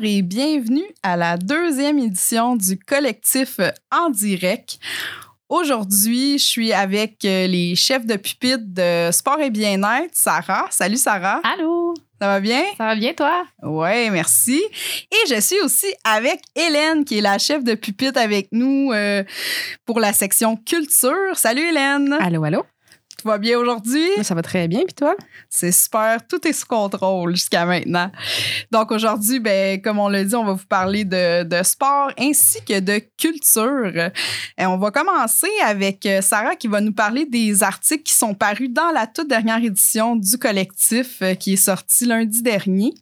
Bonjour et bienvenue à la deuxième édition du collectif En direct. Aujourd'hui, je suis avec euh, les chefs de pupitre de sport et bien-être, Sarah. Salut Sarah. Allô, Ça va bien? ça va bien toi? Oui, merci. Et je suis aussi avec Hélène, qui est la chef de pupitre avec nous euh, pour la section culture. Salut Hélène. Allô, allô? Tout va bien aujourd'hui? Ça va très bien, puis toi? C'est super, tout est sous contrôle jusqu'à maintenant. Donc aujourd'hui, ben, comme on l'a dit, on va vous parler de, de sport ainsi que de culture. Et on va commencer avec euh, Sarah qui va nous parler des articles qui sont parus dans la toute dernière édition du collectif euh, qui est sorti lundi dernier.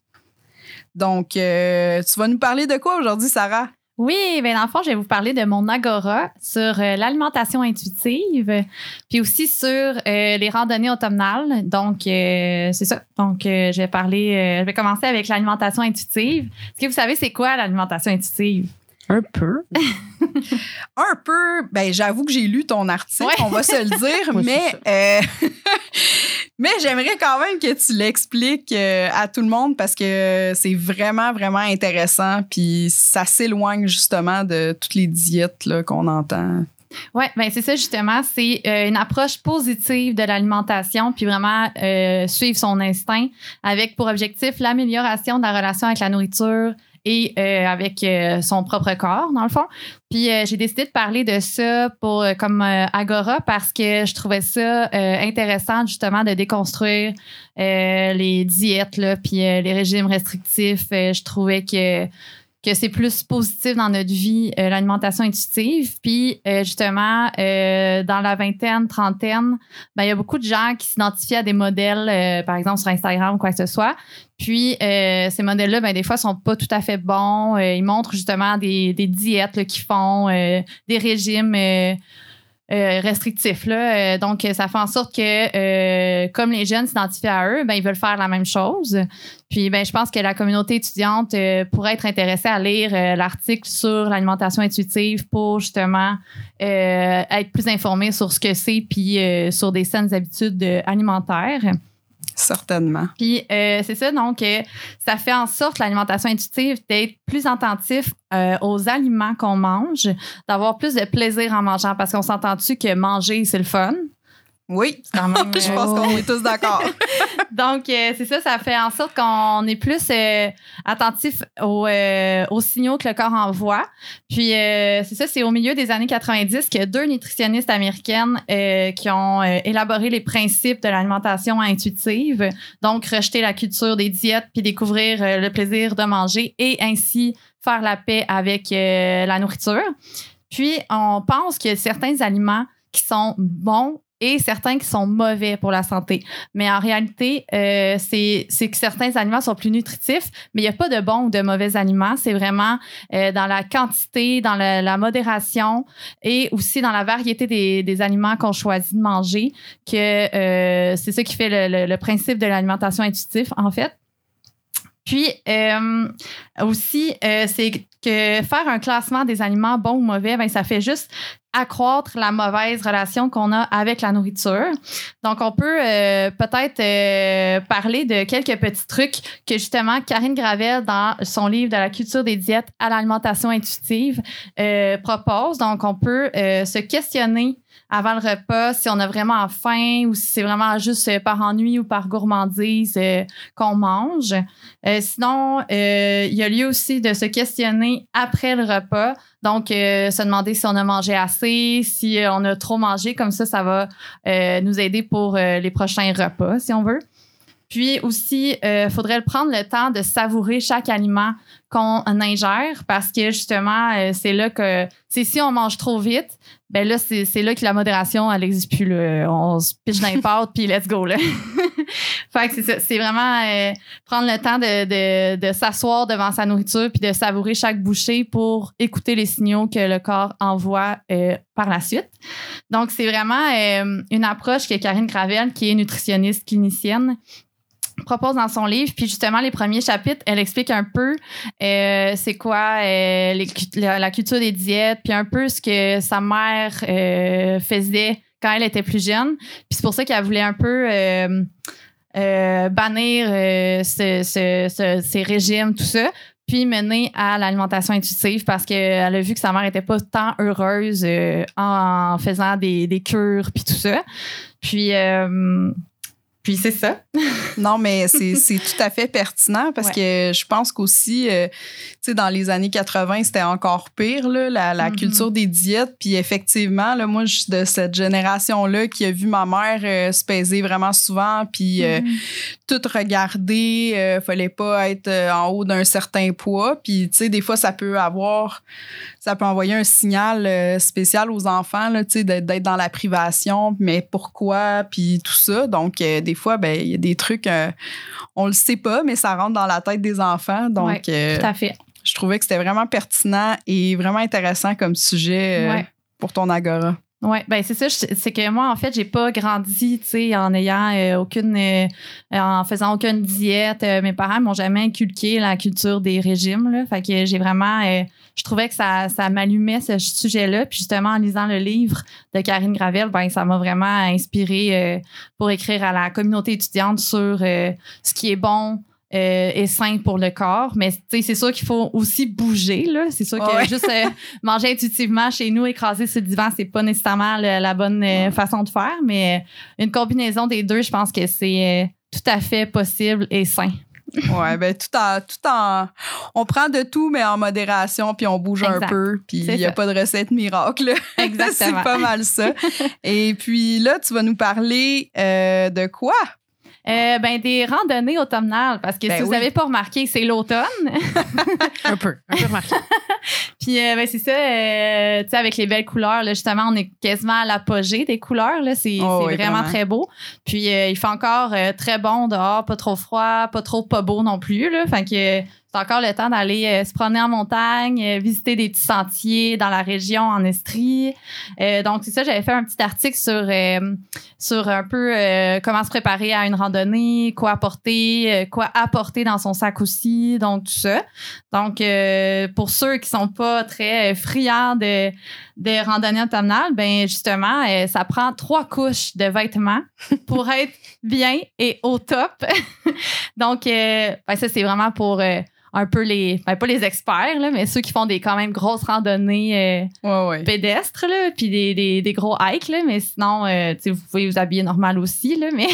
Donc, euh, tu vas nous parler de quoi aujourd'hui, Sarah? Oui, ben dans le fond, je vais vous parler de mon agora sur euh, l'alimentation intuitive, puis aussi sur euh, les randonnées automnales. Donc, euh, c'est ça. Donc, je vais parler, je vais commencer avec l'alimentation intuitive. Est-ce que vous savez c'est quoi l'alimentation intuitive? Un peu. Un peu, ben j'avoue que j'ai lu ton article, Ouais. on va se le dire, mais euh, mais j'aimerais quand même que tu l'expliques euh, à tout le monde parce que c'est vraiment vraiment intéressant puis ça s'éloigne justement de toutes les diètes là, qu'on entend. Oui, ben c'est ça justement. C'est euh, une approche positive de l'alimentation, puis vraiment euh, suivre son instinct avec pour objectif l'amélioration de la relation avec la nourriture euh, avec euh, son propre corps, dans le fond. Puis euh, j'ai décidé de parler de ça pour comme Agora parce que je trouvais ça intéressant justement de déconstruire les diètes là, puis les régimes restrictifs. Je trouvais que que c'est plus positif dans notre vie, euh, l'alimentation intuitive. Puis, euh, justement, euh, dans la vingtaine, trentaine, ben, il y a beaucoup de gens qui s'identifient à des modèles, par exemple sur Instagram ou quoi que ce soit. Puis, ces modèles-là, ben, des fois, sont pas tout à fait bons. Ils montrent justement des, des diètes qu'ils font, des régimes euh, restrictifs. Là. Euh, donc, ça fait en sorte que, euh, comme les jeunes s'identifient à eux, ben, ils veulent faire la même chose. Puis, ben, je pense que la communauté étudiante euh, pourrait être intéressée à lire euh, l'article sur l'alimentation intuitive pour justement euh, être plus informée sur ce que c'est, puis sur des saines habitudes alimentaires. Certainement. Puis euh, c'est ça, donc euh, ça fait en sorte l'alimentation intuitive d'être plus attentif euh, aux aliments qu'on mange, d'avoir plus de plaisir en mangeant, parce qu'on s'entend-tu que manger, c'est le fun? Oui, Quand même, je euh, pense qu'on est tous d'accord. donc, euh, c'est ça, ça fait en sorte qu'on est plus euh, attentif aux, euh, aux signaux que le corps envoie. Puis, euh, c'est ça, c'est au milieu des années 90 que deux nutritionnistes américaines euh, qui ont euh, élaboré les principes de l'alimentation intuitive, donc rejeter la culture des diètes puis découvrir euh, le plaisir de manger et ainsi faire la paix avec euh, la nourriture. Puis, on pense qu'il y a certains aliments qui sont bons et certains qui sont mauvais pour la santé. Mais en réalité, euh, c'est que certains aliments sont plus nutritifs, mais il n'y a pas de bons ou de mauvais aliments. C'est vraiment euh, dans la quantité, dans la, la modération et aussi dans la variété des, des aliments qu'on choisit de manger que euh, c'est ça qui fait le, le- le principe de l'alimentation intuitive, en fait. Puis euh, aussi, euh, c'est que faire un classement des aliments bons ou mauvais, ben, ça fait juste accroître la mauvaise relation qu'on a avec la nourriture. Donc, on peut euh, peut-être parler de quelques petits trucs que justement Karine Gravel, dans son livre de la culture des diètes à l'alimentation intuitive, propose. Donc, on peut se questionner avant le repas si on a vraiment faim ou si c'est vraiment juste euh, par ennui ou par gourmandise euh, qu'on mange. Euh, sinon, euh, il y a lieu aussi de se questionner après le repas. Donc, se demander si on a mangé assez, si on a trop mangé. Comme ça, ça va nous aider pour les prochains repas, si on veut. Puis aussi, il faudrait prendre le temps de savourer chaque aliment qu'on ingère parce que justement, euh, c'est là que c'est si on mange trop vite, ben là, c'est là que la modération, elle n'existe plus. là. On se les pâtes, puis let's go. Là. fait que c'est ça. C'est vraiment euh, prendre le temps de, de, de s'asseoir devant sa nourriture puis de savourer chaque bouchée pour écouter les signaux que le corps envoie euh, par la suite. Donc, c'est vraiment euh, une approche que Karine Gravel, qui est nutritionniste clinicienne, propose dans son livre. Puis justement, les premiers chapitres, elle explique un peu euh, c'est quoi euh, la, culture des diètes, puis un peu ce que sa mère euh, faisait quand elle était plus jeune. Puis c'est pour ça qu'elle voulait un peu bannir ce- ce- ce- ces régimes, tout ça. Puis mener à l'alimentation intuitive parce qu'elle a vu que sa mère était pas tant heureuse en faisant des, cures puis tout ça. Puis, puis c'est ça. Non, mais c'est tout à fait pertinent parce que je pense qu'aussi, euh, tu sais, dans les années 80, c'était encore pire, là, la, la Mhm. culture des diètes. Puis effectivement, là, moi, je suis de cette génération-là qui a vu ma mère euh, se peser vraiment souvent, puis euh, tout regarder. euh, fallait pas être en haut d'un certain poids. Puis, tu sais, des fois, ça peut avoir, ça peut envoyer un signal spécial aux enfants, tu sais, d'être dans la privation, mais pourquoi, puis tout ça. Donc, des fois, ben, il y a des trucs, euh, on le sait pas, mais ça rentre dans la tête des enfants. Donc, Ouais, euh, Tout à fait. je trouvais que c'était vraiment pertinent et vraiment intéressant comme sujet euh, Ouais. pour ton agora. Oui, ben c'est ça. C'est que moi, en fait, j'ai pas grandi, tu sais, en ayant euh, aucune, euh, en faisant aucune diète. Euh, mes parents m'ont jamais inculqué la culture des régimes, là. Fait que j'ai vraiment, euh, je trouvais que ça, ça m'allumait ce sujet-là. Puis justement, en lisant le livre de Karine Gravel, ben ça m'a vraiment inspiré pour écrire à la communauté étudiante sur ce qui est bon. Euh, et sain pour le corps, mais c'est sûr qu'il faut aussi bouger là. C'est sûr que Ouais. juste euh, manger intuitivement chez nous, écrasé sur le divan, c'est pas nécessairement le- la bonne euh, façon de faire, mais euh, une combinaison des deux, je pense que c'est tout à fait possible et sain. Ouais, ben tout en, tout en. On prend de tout, mais en modération, puis on bouge un peu, puis il n'y a ça. pas de recette miracle. Exactement. C'est pas mal ça. Et puis là, tu vas nous parler euh, de quoi? Euh, ben, des randonnées automnales, parce que Ben si vous n'avez pas remarqué, c'est l'automne. Un peu. Un peu remarqué. Puis, euh, ben, c'est ça, euh, tu sais, avec les belles couleurs, là, justement, on est quasiment à l'apogée des couleurs. Là, c'est Oh oui, vraiment, vraiment. très beau. Puis, il fait encore très bon dehors, pas trop froid, pas trop pas beau non plus. Là, fait que c'est encore le temps d'aller euh, se promener en montagne, euh, visiter des petits sentiers dans la région en Estrie. Euh, donc, c'est ça, j'avais fait un petit article sur, euh, sur un peu comment se préparer à une randonnée, quoi apporter, quoi apporter dans son sac aussi, donc tout ça. Donc, pour ceux qui sont pas très friands de, de randonnée automnale, ben justement, euh, ça prend trois couches de vêtements pour être bien et au top. Donc, euh, ben ça, c'est vraiment pour euh, un peu les, ben pas les experts, là, mais ceux qui font des quand même grosses randonnées Ouais, ouais. pédestres, là, puis des, des, des gros hikes, là, mais sinon, vous pouvez vous habiller normal aussi, là, mais...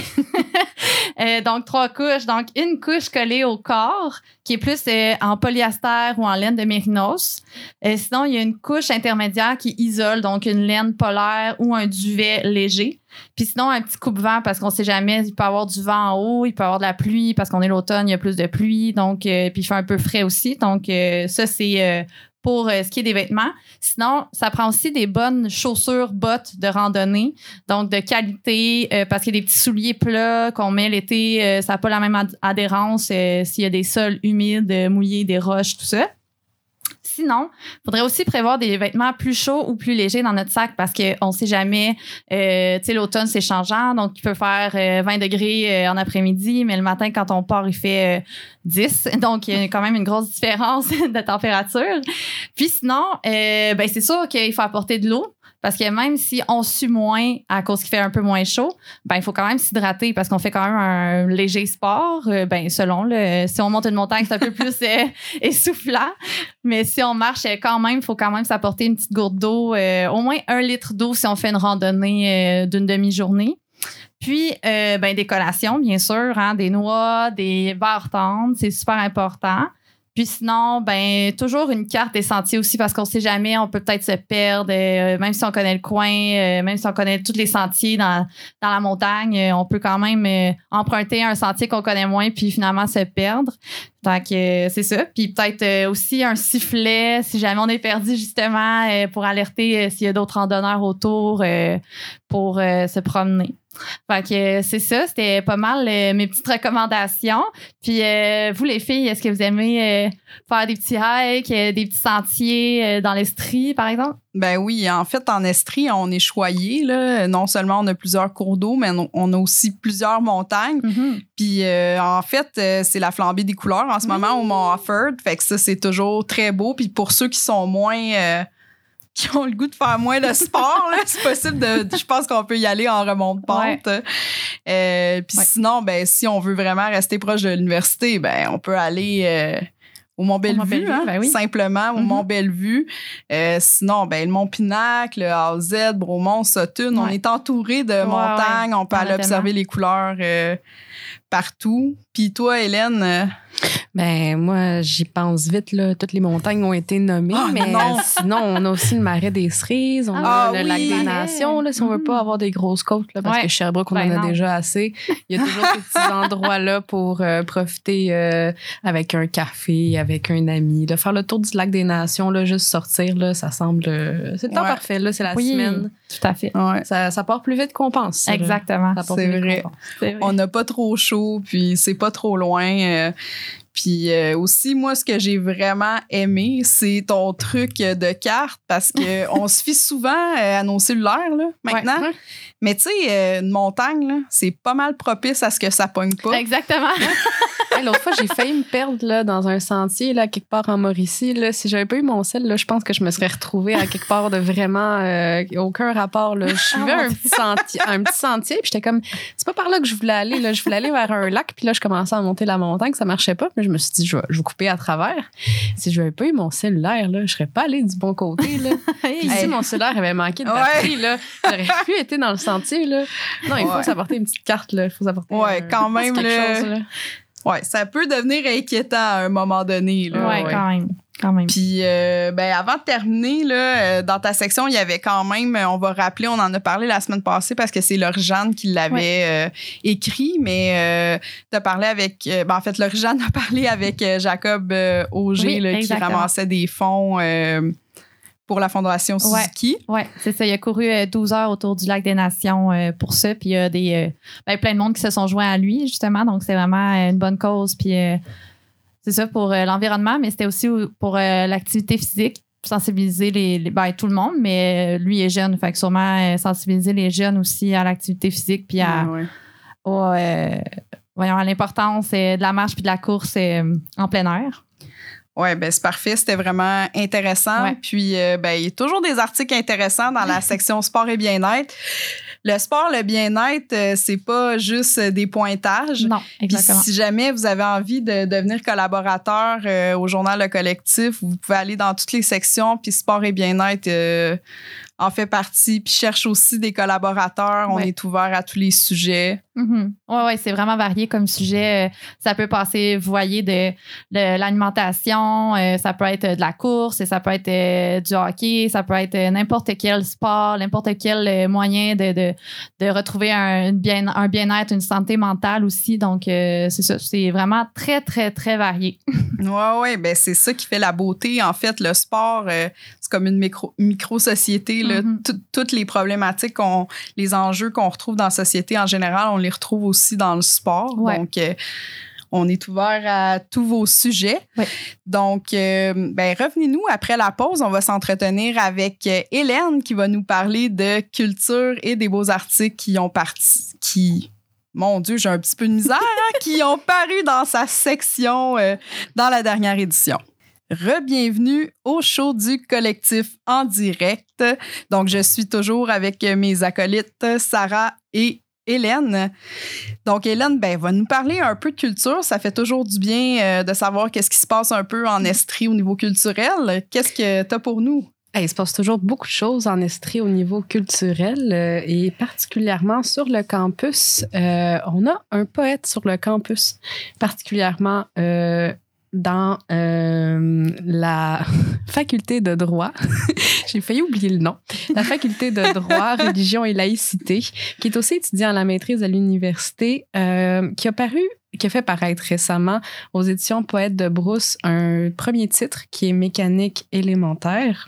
Donc, trois couches. Donc, une couche collée au corps, qui est plus euh, en polyester ou en laine de mérinos. Euh, sinon, il y a une couche intermédiaire qui isole, donc une laine polaire ou un duvet léger. Puis sinon, un petit coupe-vent parce qu'on sait jamais, il peut y avoir du vent en haut, il peut y avoir de la pluie parce qu'on est l'automne, il y a plus de pluie. Donc, euh, puis il fait un peu frais aussi. Donc, euh, ça, c'est euh, pour euh, ce qui est des vêtements. Sinon, ça prend aussi des bonnes chaussures, bottes de randonnée, donc de qualité, euh, parce qu'il y a des petits souliers plats qu'on met l'été, euh, ça n'a pas la même ad- adhérence s'il y a des sols humides, mouillés, des roches, tout ça. Sinon, il faudrait aussi prévoir des vêtements plus chauds ou plus légers dans notre sac parce qu'on ne sait jamais. Euh, tu sais, l'automne, c'est changeant. Donc, il peut faire euh, 20 degrés euh, en après-midi, mais le matin, quand on part, il fait euh, 10. Donc, il y a quand même une grosse différence de température. Puis sinon, euh, ben, c'est sûr qu'il faut apporter de l'eau. Parce que même si on sue moins à cause qu'il fait un peu moins chaud, ben il faut quand même s'hydrater parce qu'on fait quand même un léger sport. Euh, ben selon le, si on monte une montagne, c'est un peu plus euh, essoufflant. Mais si on marche euh, quand même, il faut quand même s'apporter une petite gourde d'eau, euh, au moins un litre d'eau si on fait une randonnée euh, d'une demi-journée. Puis, ben, des collations, bien sûr, hein, des noix, des barres tendres, c'est super important. Puis sinon, ben toujours une carte des sentiers aussi parce qu'on sait jamais, on peut peut-être se perdre, euh, même si on connaît le coin, euh, même si on connaît tous les sentiers dans, la montagne, euh, on peut quand même emprunter un sentier qu'on connaît moins puis finalement se perdre. Donc, euh, c'est ça. Puis peut-être euh, aussi un sifflet si jamais on est perdu, justement, euh, pour alerter euh, s'il y a d'autres randonneurs autour euh, pour se promener. Fait que c'est ça, c'était pas mal mes petites recommandations. Puis vous, les filles, est-ce que vous aimez faire des petits hikes, des petits sentiers dans l'Estrie, par exemple? Ben oui, en fait, en Estrie, on est choyé. Là. Non seulement on a plusieurs cours d'eau, mais on- a aussi plusieurs montagnes. Puis euh, en fait, euh, c'est la flambée des couleurs en ce moment au Mont Offord. Fait que ça, c'est toujours très beau. Puis pour ceux qui sont moins. euh, qui ont le goût de faire moins de sport, là, c'est possible de. Je pense qu'on peut y aller en remonte pente. Euh, puis Ouais. sinon, ben, si on veut vraiment rester proche de l'université, ben, on peut aller. Au Mont Bellevue, Mont-Bellevue, hein, ben oui. simplement au Mhm. Mont Bellevue. Euh, sinon, ben, le Mont Pinac, le AZ, Bromont, Sutton, on est entouré de Ouais, montagnes, on peut aller observer les couleurs euh, partout. Puis toi, Hélène, euh, Ben, moi, j'y pense vite, là. Toutes les montagnes ont été nommées, Ah, mais non. sinon, on a aussi le marais des Cerises, on Ah, a le oui. lac des. Nations, là, si on veut pas Mhm. avoir des grosses côtes, là, parce Ouais. que Sherbrooke, on Ben en a non. déjà assez. Il y a toujours ces petits endroits-là pour euh, profiter euh, avec un café, avec un ami, là, faire le tour du lac des Nations, là, juste sortir, là, ça semble... euh, c'est le temps Ouais. parfait, là, c'est la Oui. semaine. Tout à fait. ouais, Ça, ça part plus vite qu'on pense. Exactement. Vrai. C'est vrai. on n'a pas trop chaud, puis c'est pas trop loin. Puis euh, aussi, moi, ce que j'ai vraiment aimé, c'est ton truc de carte, parce que on se fie souvent euh, à nos cellulaires, là, maintenant. Ouais. Mais tu sais, euh, une montagne, c'est pas mal propice à ce que ça pogne pas. Exactement. Hey, L'autre fois, j'ai failli me perdre là, dans un sentier, là, quelque part en Mauricie. Là. Si j'avais pas eu mon sel, là, je pense que je me serais retrouvée à quelque part de vraiment euh, aucun rapport. Là. Je suivais Oh un, petit sentier, un petit sentier, puis j'étais comme, c'est pas par là que je voulais aller. Là. Je voulais aller vers un lac, puis là, je commençais à monter la montagne, ça marchait pas. Puis je me suis dit, je vais, je vais couper à travers. Si je n'avais pas eu mon cellulaire, là, je serais pas allée du bon côté. Là. Puis si Hey. mon cellulaire avait manqué de Ouais. batterie, là, j'aurais pu être dans le sentier. Là. Non, il faut Ouais. s'apporter une petite carte. Là. Il faut s'apporter Ouais, un- quand même, chose. Là. Ouais, ça peut devenir inquiétant à un moment donné. Là. ouais, ouais. quand même. Quand même. Puis, euh, ben, avant de terminer, là, euh, dans ta section, il y avait quand même, euh, on va rappeler, on en a parlé la semaine passée parce que c'est Laure-Jeanne qui l'avait euh, écrit, mais tu as parlé avec, ben, en fait, Laure-Jeanne a parlé avec Jacob Auger, Oui, là, qui ramassait des fonds pour la Fondation Ouais. Suzuki. Oui, c'est ça. Il a couru euh, 12 heures autour du lac des Nations euh, pour ça. Puis il y a des, euh, ben, plein de monde qui se sont joints à lui, justement. Donc, c'est vraiment euh, une bonne cause. Puis euh, c'est ça pour euh, l'environnement, mais c'était aussi pour euh, l'activité physique, sensibiliser les, les- ben, tout le monde, mais euh, lui est jeune. Fait que sûrement euh, sensibiliser les jeunes aussi à l'activité physique puis à, Ouais. au, euh, voyons, à l'importance euh, de la marche puis de la course euh, en plein air. Ouais, ben c'est parfait, c'était vraiment intéressant. Ouais. Puis euh, ben il y a toujours des articles intéressants dans la section sport et bien-être. Le sport, le bien-être, euh, c'est pas juste des pointages. Non, Puis exactement. si jamais vous avez envie de devenir collaborateur euh, au journal Le Collectif, vous pouvez aller dans toutes les sections, puis sport et bien-être en fait partie, puis cherche aussi des collaborateurs. On est ouvert à tous les sujets. Mhm. Ouais, ouais, c'est vraiment varié comme sujet. Euh, Ça peut passer, vous voyez, de, de l'alimentation, euh, ça peut être de la course, ça peut être euh, du hockey, ça peut être euh, n'importe quel sport, n'importe quel euh, moyen de, de, de retrouver un bien, un bien-être, une santé mentale aussi. Donc, euh, c'est ça, c'est vraiment très, très, très varié. Ouais, ouais, ben c'est ça qui fait la beauté. En fait, le sport, euh, c'est comme une micro, micro-société. là. Mhm. Tout- Toutes les problématiques, les enjeux qu'on retrouve dans la société en général, on les retrouve aussi dans le sport. Ouais. Donc, euh, on est ouvert à tous vos sujets. Donc, euh, ben, revenez-nous après la pause. On va s'entretenir avec euh, Hélène qui va nous parler de culture et des beaux articles qui ont parti, qui, mon Dieu, j'ai un petit peu de misère, hein, qui ont paru dans sa section euh, dans la dernière édition. Rebienvenue au show du collectif en direct. Donc, je suis toujours avec mes acolytes Sarah et Hélène. Donc, Hélène ben, va nous parler un peu de culture. Ça fait toujours du bien euh, de savoir qu'est-ce qui se passe un peu en Estrie au niveau culturel. Qu'est-ce que tu as pour nous? Il se passe toujours beaucoup de choses en Estrie au niveau culturel euh, et particulièrement sur le campus. Euh, on a un poète sur le campus, particulièrement dans euh, la faculté de droit. J'ai failli oublier le nom. La faculté de droit, religion et laïcité, qui est aussi étudiant à la maîtrise à l'université, euh, qui a paru qui a fait paraître récemment aux éditions Poète de Brousse un premier titre qui est Mécanique élémentaire.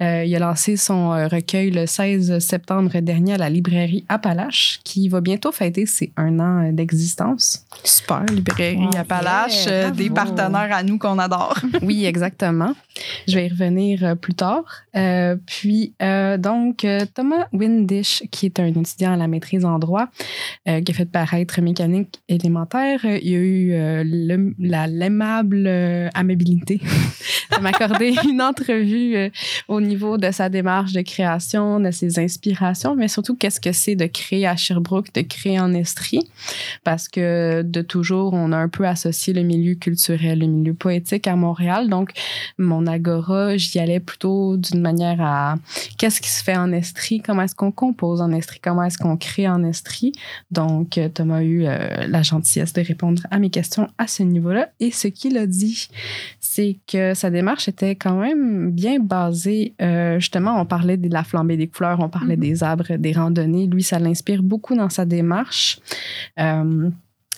Euh, il a lancé son euh, recueil le 16 septembre dernier à la librairie Appalache, qui va bientôt fêter ses un an euh, d'existence. Super, librairie Wow. Appalache, Yeah, des partenaires à nous qu'on adore. Oui, exactement. Je vais y revenir plus tard. Euh, puis, euh, donc, Thomas Windish, qui est un étudiant à la maîtrise en droit, qui a fait paraître mécanique élémentaire, il a eu le- la- l'aimable amabilité de m'accorder une entrevue au niveau de sa démarche de création, de ses inspirations, mais surtout qu'est-ce que c'est de créer à Sherbrooke, de créer en Estrie, parce que de toujours, on a un peu associé le milieu culturel, le milieu poétique à Montréal. Donc, mon agora, j'y allais plutôt d'une manière à qu'est-ce qui se fait en Estrie, comment est-ce qu'on compose en Estrie, comment est-ce qu'on crée en Estrie? Donc, Thomas a eu euh, la gentillesse de répondre à mes questions à ce niveau-là. Et ce qu'il a dit, c'est que sa démarche était quand même bien basée. Euh, justement, on parlait de la flambée des couleurs, on parlait Mhm. des arbres, des randonnées. Lui, ça l'inspire beaucoup dans sa démarche. Euh,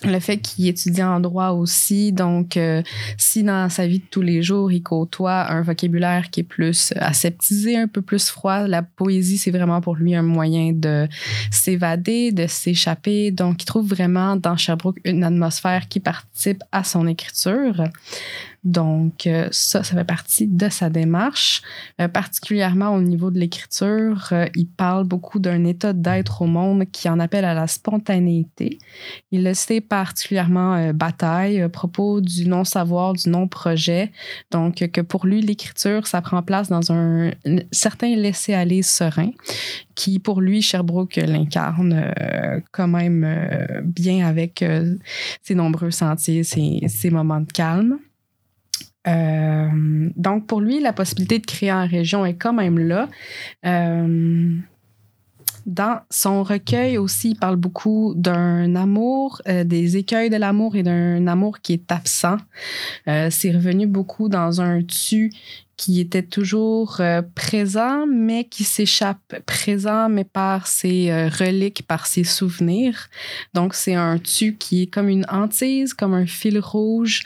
le fait qu'il étudie en droit aussi, donc euh, si dans sa vie de tous les jours, il côtoie un vocabulaire qui est plus aseptisé, un peu plus froid, la poésie, c'est vraiment pour lui un moyen de s'évader, de s'échapper. Donc, il trouve vraiment dans Sherbrooke une atmosphère qui participe à son écriture. Donc, euh, ça, ça fait partie de sa démarche. Euh, particulièrement au niveau de l'écriture, euh, il parle beaucoup d'un état d'être au monde qui en appelle à la spontanéité. Il a cité particulièrement Bataille à propos du non-savoir, du non-projet. Donc, que pour lui, l'écriture, ça prend place dans un, certain laisser-aller serein qui, pour lui, Sherbrooke l'incarne quand même bien avec ses nombreux sentiers, ses, ses moments de calme. Euh, donc, pour lui, la possibilité de créer en région est quand même là. Euh, dans son recueil aussi, il parle beaucoup d'un amour, euh, des écueils de l'amour et d'un amour qui est absent. C'est revenu beaucoup dans un tu qui était toujours euh, présent, mais qui s'échappe. Présent, mais par ses euh, reliques, par ses souvenirs. Donc, c'est un tu qui est comme une hantise, comme un fil rouge.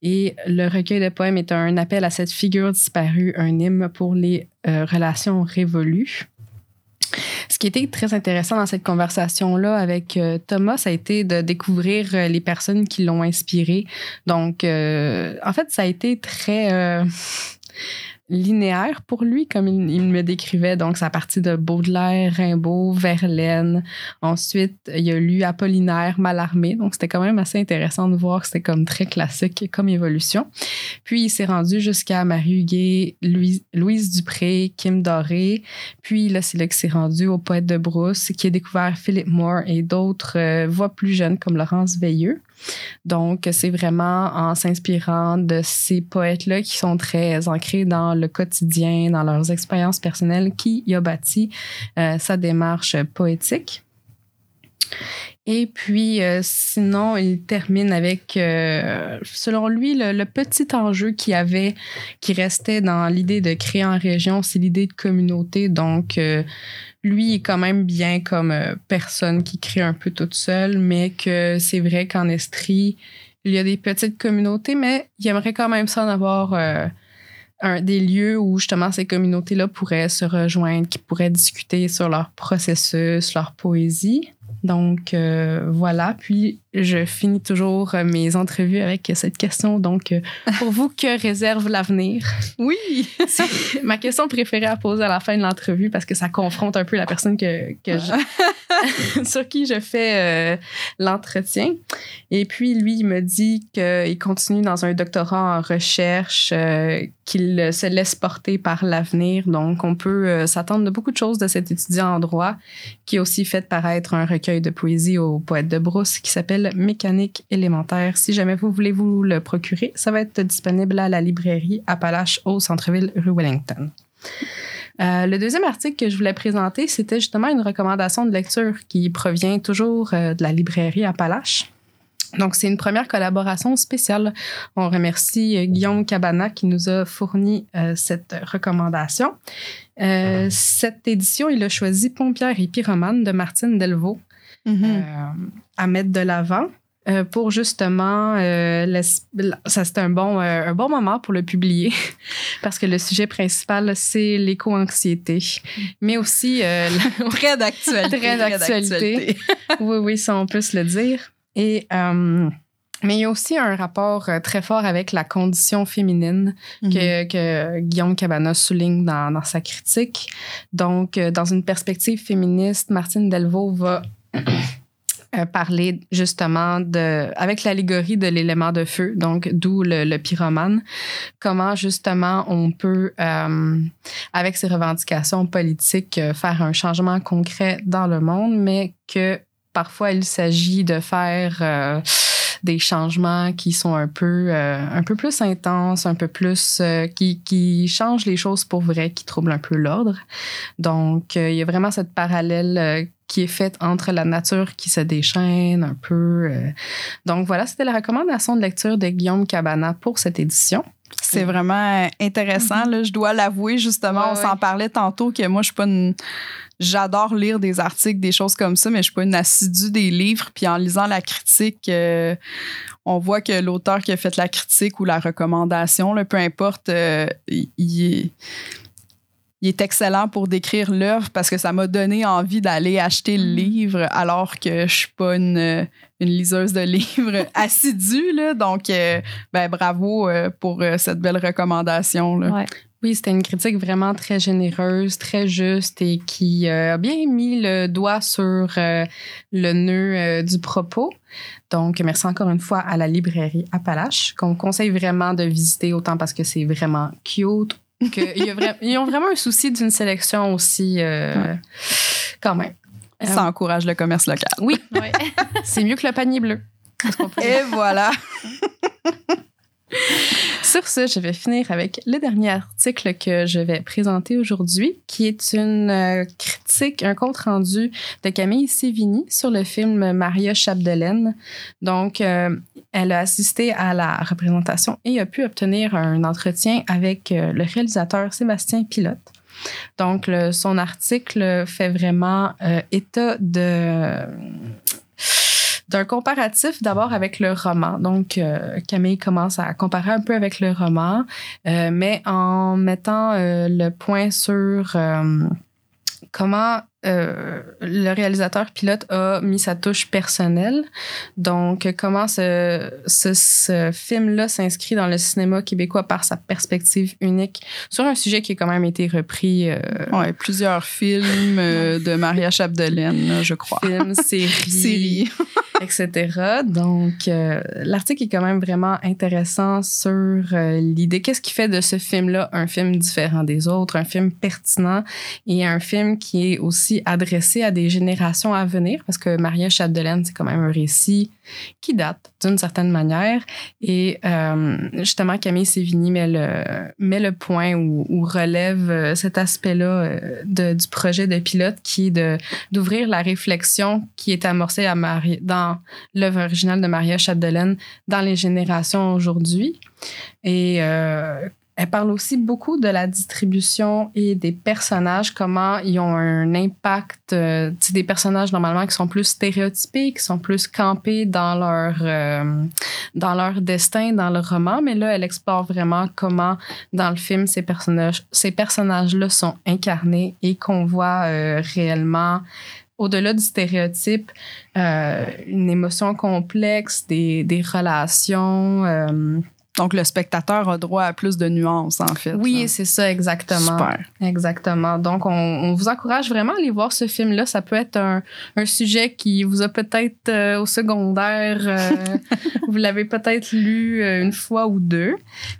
Et le recueil de poèmes est un appel à cette figure disparue, un hymne pour les euh, relations révolues. Ce qui était très intéressant dans cette conversation-là avec Thomas, ça a été de découvrir les personnes qui l'ont inspiré. Donc, en fait, ça a été très linéaire pour lui, comme il, me décrivait. Donc, ça partie de Baudelaire, Rimbaud, Verlaine. Ensuite, il a lu Apollinaire, Mallarmé. Donc, c'était quand même assez intéressant de voir que c'était comme très classique comme évolution. Puis, il s'est rendu jusqu'à Marie Huguet, Louise, Louise Dupré, Kim Doré. Puis, là, c'est là qu'il s'est rendu au poète de Brousse, qui a découvert Philip Moore et d'autres euh, voix plus jeunes comme Laurence Veilleux. Donc, c'est vraiment en s'inspirant de ces poètes-là qui sont très ancrés dans le quotidien, dans leurs expériences personnelles, qui y a bâti euh, sa démarche poétique. Et puis, euh, sinon, il termine avec, euh, selon lui, le, petit enjeu qui avait, qui restait dans l'idée de créer en région, c'est l'idée de communauté. Donc, lui est quand même bien comme euh, personne qui crée un peu toute seule, mais que c'est vrai qu'en Estrie, il y a des petites communautés, mais il aimerait quand même ça avoir euh, un, des lieux où justement ces communautés-là pourraient se rejoindre, qui pourraient discuter sur leur processus, leur poésie. Donc euh, voilà, puis je finis toujours euh, mes entrevues avec cette question. Donc, euh, pour vous, que réserve l'avenir? Oui! C'est ma question préférée à poser à la fin de l'entrevue parce que ça confronte un peu la personne que, que je- sur qui je fais euh, l'entretien. Et puis, lui, il me dit qu'il continue dans un doctorat en recherche, euh, qu'il se laisse porter par l'avenir. Donc, on peut euh, s'attendre de beaucoup de choses de cet étudiant en droit qui a aussi fait paraître un recueil de poésie au poète de Brousse qui s'appelle Mécanique élémentaire. Si jamais vous voulez vous le procurer, ça va être disponible à la librairie Appalache au centre-ville rue Wellington. Euh, le deuxième article que je voulais présenter, c'était justement une recommandation de lecture qui provient toujours euh, de la librairie Appalache. Donc, c'est une première collaboration spéciale. On remercie euh, Guillaume Cabana qui nous a fourni cette recommandation. Euh, cette édition, il a choisi Pompière et Pyromane de Martine Delvaux Mhm. euh, à mettre de l'avant. euh, pour justement, euh, ça c'était un bon, euh, un bon moment pour le publier parce que le sujet principal, c'est l'éco-anxiété, mais aussi la- Très d'actualité. Très d'actualité. oui, oui, ça on peut se le dire. Et mais il y a aussi un rapport très fort avec la condition féminine que, que Guillaume Cabana souligne dans, dans sa critique. Donc, dans une perspective féministe, Martine Delvaux va euh, parler justement de, avec l'allégorie de l'élément de feu, donc d'où le, le pyromane, comment justement on peut, euh, avec ses revendications politiques, euh, faire un changement concret dans le monde, mais que parfois il s'agit de faire des changements qui sont un peu, un peu plus intenses, un peu plus qui, qui changent les choses pour vrai, qui troublent un peu l'ordre. Donc, il y a vraiment cette parallèle qui est faite entre la nature qui se déchaîne un peu. euh. Donc, voilà, c'était la recommandation de lecture de Guillaume Cabana pour cette édition. C'est vraiment intéressant. là. Je dois l'avouer, justement, Ouais, on s'en ouais. parlait tantôt que moi, je suis pas une. J'adore lire des articles, des choses comme ça, mais je suis pas une assidue des livres. Puis en lisant la critique, euh, on voit que l'auteur qui a fait la critique ou la recommandation, là, peu importe, euh, il, il est, il est excellent pour décrire l'œuvre parce que ça m'a donné envie d'aller acheter le livre alors que je suis pas une, une liseuse de livres assidue. Là. Donc, euh, ben, bravo euh, pour euh, cette belle recommandation. Là. Ouais. Oui, c'était une critique vraiment très généreuse, très juste et qui euh, a bien mis le doigt sur euh, le nœud euh, du propos. Donc, merci encore une fois à la librairie Appalache, qu'on conseille vraiment de visiter, autant parce que c'est vraiment cute, que il y a vra- ils ont vraiment un souci d'une sélection aussi, euh, quand même. Ça encourage le commerce local. Oui, Ouais. c'est mieux que le panier bleu. Peut? Et voilà. Sur ce, je vais finir avec le dernier article que je vais présenter aujourd'hui, qui est une euh, critique, un compte-rendu de Camille Sévigny sur le film Maria Chapdelaine. Donc, euh, elle a assisté à la représentation et a pu obtenir un entretien avec euh, le réalisateur Sébastien Pilote. Donc, son article fait vraiment euh, état d'un comparatif d'abord avec le roman. Donc, euh, Camille commence à comparer un peu avec le roman, mais en mettant le point sur comment euh, le réalisateur pilote a mis sa touche personnelle. Donc, comment ce, ce, ce film-là s'inscrit dans le cinéma québécois par sa perspective unique sur un sujet qui a quand même été repris. euh, Ouais, plusieurs films euh, de Maria Chapdelaine, je crois. films, séries, Série. etc. Donc, euh, l'article est quand même vraiment intéressant sur l'idée. Qu'est-ce qui fait de ce film-là un film différent des autres, un film pertinent et un film qui est aussi adressé à des générations à venir? Parce que Maria Chapdelaine, c'est quand même un récit qui date d'une certaine manière. Et euh, justement, Camille Sévigny met le, met le point ou, relève euh, cet aspect-là euh, du projet de pilote qui est d'ouvrir la réflexion qui est amorcée à Marie, dans l'œuvre originale de Maria Chapdelaine dans les générations aujourd'hui. Et euh, elle parle aussi beaucoup de la distribution et des personnages, comment ils ont un impact. euh, des personnages normalement qui sont plus stéréotypés, qui sont plus campés dans leur, euh, dans leur destin, dans le roman. Mais là, elle explore vraiment comment, dans le film, ces personnages, ces personnages-là sont incarnés et qu'on voit euh, réellement au-delà du stéréotype, euh, une émotion complexe, des, des relations. Donc, le spectateur a droit à plus de nuances, en fait. oui, c'est ça, exactement. Super. Exactement. Donc, on, on vous encourage vraiment à aller voir ce film-là. Ça peut être un, un sujet qui vous a peut-être euh, au secondaire, euh, vous l'avez peut-être lu euh, une fois ou deux,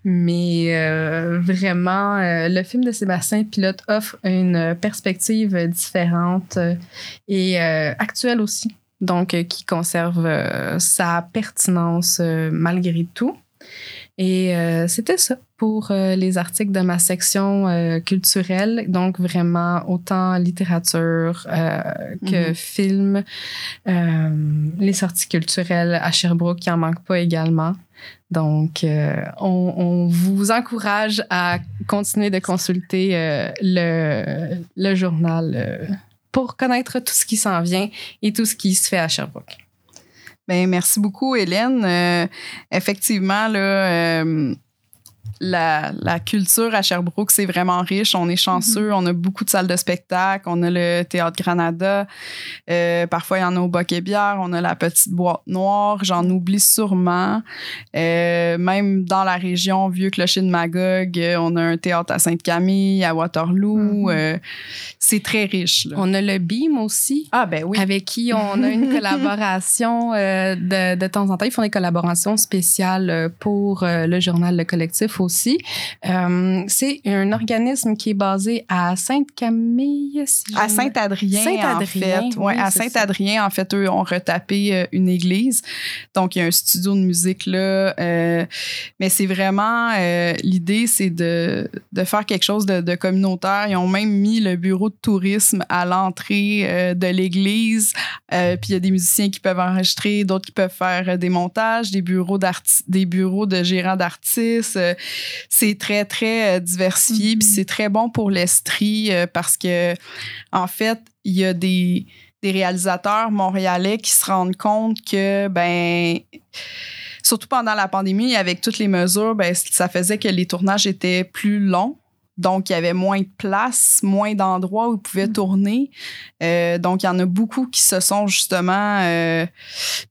mais euh, vraiment, le film de Sébastien Pilote offre une perspective différente et actuelle aussi. Donc, qui conserve sa pertinence malgré tout. Et euh, c'était ça pour euh, les articles de ma section euh, culturelle. Donc, vraiment, autant littérature euh, que film. Euh, les sorties culturelles à Sherbrooke, il en manque pas également. Donc, euh, on, on vous encourage à continuer de consulter euh, le, le journal euh, pour connaître tout ce qui s'en vient et tout ce qui se fait à Sherbrooke. Ben, merci beaucoup, Hélène. Euh, effectivement, là, euh, la, la, culture à Sherbrooke, c'est vraiment riche. On est chanceux. On a beaucoup de salles de spectacle. On a le Théâtre Granada. Euh, parfois, il y en a au Boc et Bière. On a la Petite Boîte Noire. J'en oublie sûrement. Euh, même dans la région Vieux-Clocher de Magog, euh, on a un théâtre à Sainte-Camille, à Waterloo. Mhm. c'est très riche. Là. On a le BIM aussi. Ah, ben oui. Avec qui on a une collaboration de, de temps en temps. Ils font des collaborations spéciales pour le journal Le Collectif aussi. Euh, c'est un organisme qui est basé à Sainte-Camille. Si à Saint-Adrien, Saint en fait. Oui, ouais, à Saint-Adrien, en fait, eux ont retapé euh, une église. Donc, il y a un studio de musique là. Euh, mais c'est vraiment, euh, l'idée, c'est de, de, faire quelque chose de, de, communautaire. Ils ont même mis le bureau de tourisme à l'entrée de l'église. puis, il y a des musiciens qui peuvent enregistrer, d'autres qui peuvent faire des montages, des bureaux, des bureaux de gérants d'artistes c'est très, très euh, diversifié. Puis mm-hmm. c'est très bon pour l'Estrie euh, parce que, en fait, il y a des, des réalisateurs montréalais qui se rendent compte que, ben, surtout pendant la pandémie, avec toutes les mesures, ben, ça faisait que les tournages étaient plus longs. Donc, il y avait moins de place, moins d'endroits où ils pouvaient tourner. Euh, donc, il y en a beaucoup qui se sont justement euh,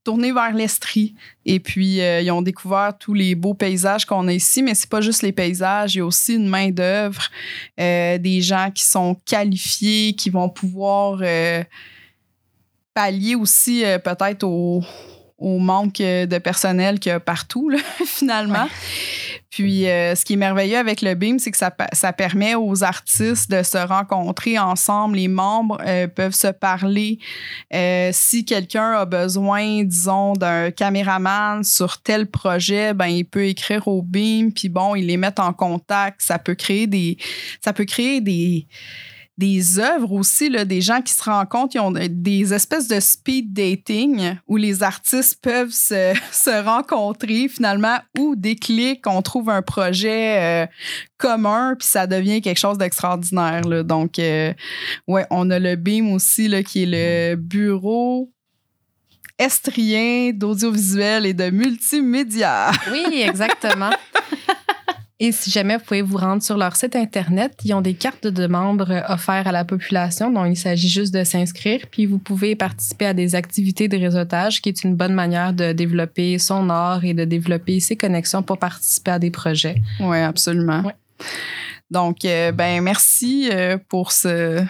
tournés vers l'Estrie. Et puis, euh, ils ont découvert tous les beaux paysages qu'on a ici. Mais c'est pas juste les paysages, il y a aussi une main-d'œuvre, des gens qui sont qualifiés, qui vont pouvoir pallier aussi peut-être au, manque de personnel qu'il y a partout, finalement. Puis, euh, ce qui est merveilleux avec le BIM, c'est que ça, ça, permet aux artistes de se rencontrer ensemble. Les membres euh, peuvent se parler. Euh, si quelqu'un a besoin, disons, d'un caméraman sur tel projet, ben il peut écrire au BIM. Puis bon, ils les mettent en contact. Ça peut créer des, ça peut créer des des œuvres aussi, là, des gens qui se rencontrent, ils ont des espèces de speed dating où les artistes peuvent se, se rencontrer finalement ou des clics, on trouve un projet euh, commun, puis ça devient quelque chose d'extraordinaire. Donc, euh, ouais, on a le BIM aussi, là, qui est le bureau estrien d'audiovisuel et de multimédia. Oui, exactement. Et si jamais vous pouvez vous rendre sur leur site Internet, ils ont des cartes de membres offertes à la population, dont il s'agit juste de s'inscrire. Puis vous pouvez participer à des activités de réseautage, qui est une bonne manière de développer son art et de développer ses connexions pour participer à des projets. Oui, absolument. Donc, euh, ben merci euh, pour ce,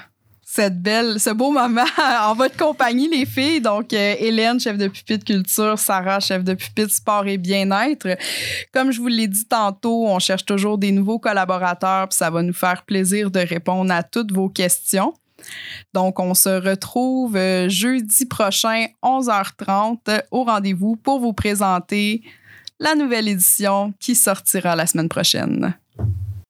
cette belle, ce beau moment en votre compagnie, les filles. Donc, euh, Hélène, chef de pupitre culture, Sarah, chef de pupitre sport et bien-être. Comme je vous l'ai dit tantôt, on cherche toujours des nouveaux collaborateurs, puis ça va nous faire plaisir de répondre à toutes vos questions. Donc, on se retrouve euh, jeudi prochain, 11h30, au rendez-vous pour vous présenter la nouvelle édition qui sortira la semaine prochaine.